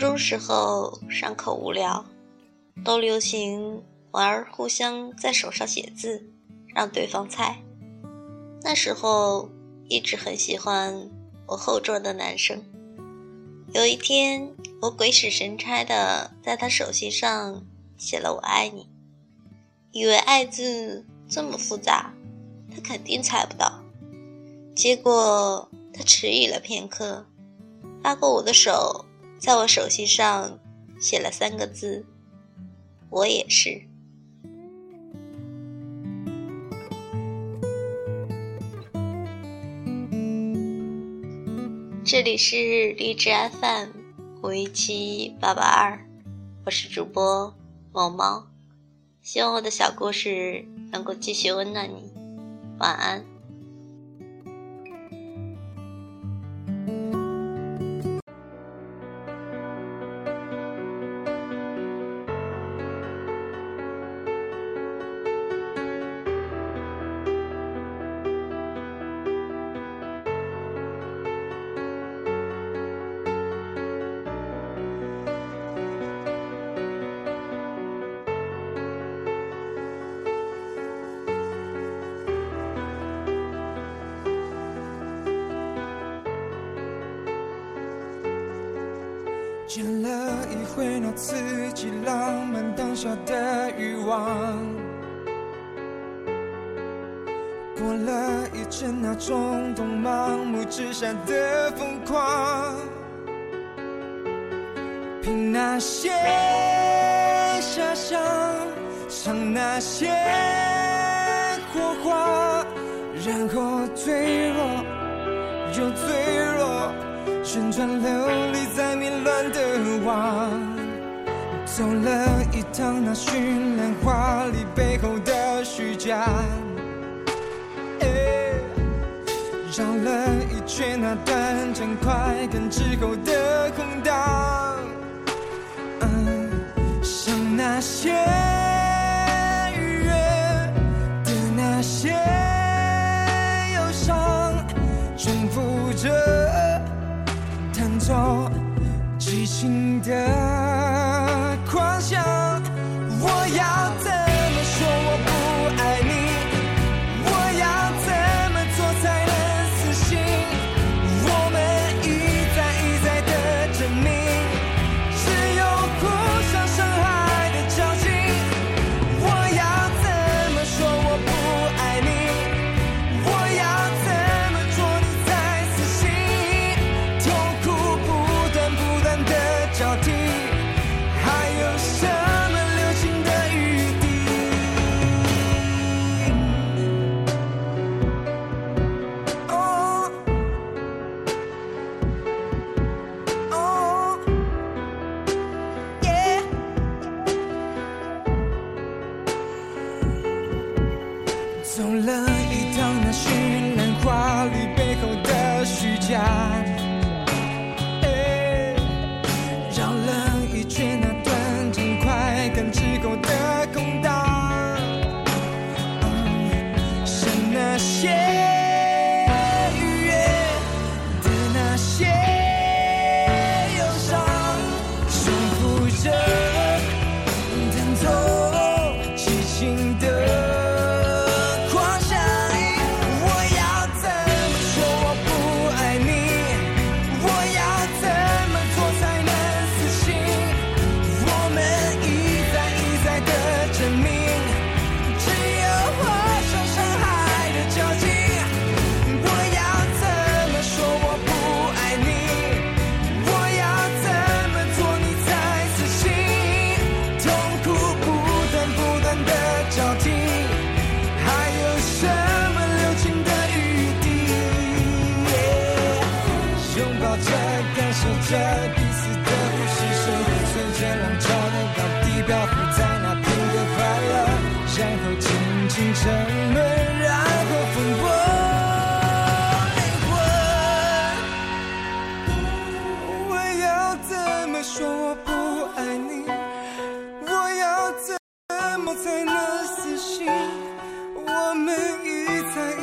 中时候上课无聊，都流行玩互相在手上写字，让对方猜。那时候一直很喜欢我后桌的男生。有一天，我鬼使神差的在他手心上写了“我爱你”，以为“爱”字这么复杂，他肯定猜不到。结果他迟疑了片刻，拉过我的手。在我手心上写了三个字：“我也是。”这里是荔枝 FM 五一七八八二，我是主播某猫，希望我的小故事能够继续温暖你，晚安。见了一回那刺激浪漫当下的欲望，过了一阵那冲动盲目之下的疯狂，凭那些遐想，唱那些火花，然后坠落又坠落，旋转流离在迷乱的网，走了一趟那绚烂华丽背后的虚假，绕了一圈那短暂快感之后的空荡，嗯，像那些心的狂想。着感受着彼此的呼吸声随着浪潮的到地漂浮在那片的快乐然后静静沉沦然后风波灵魂我要怎么说我不爱你？我要怎么才能死心？我们一再一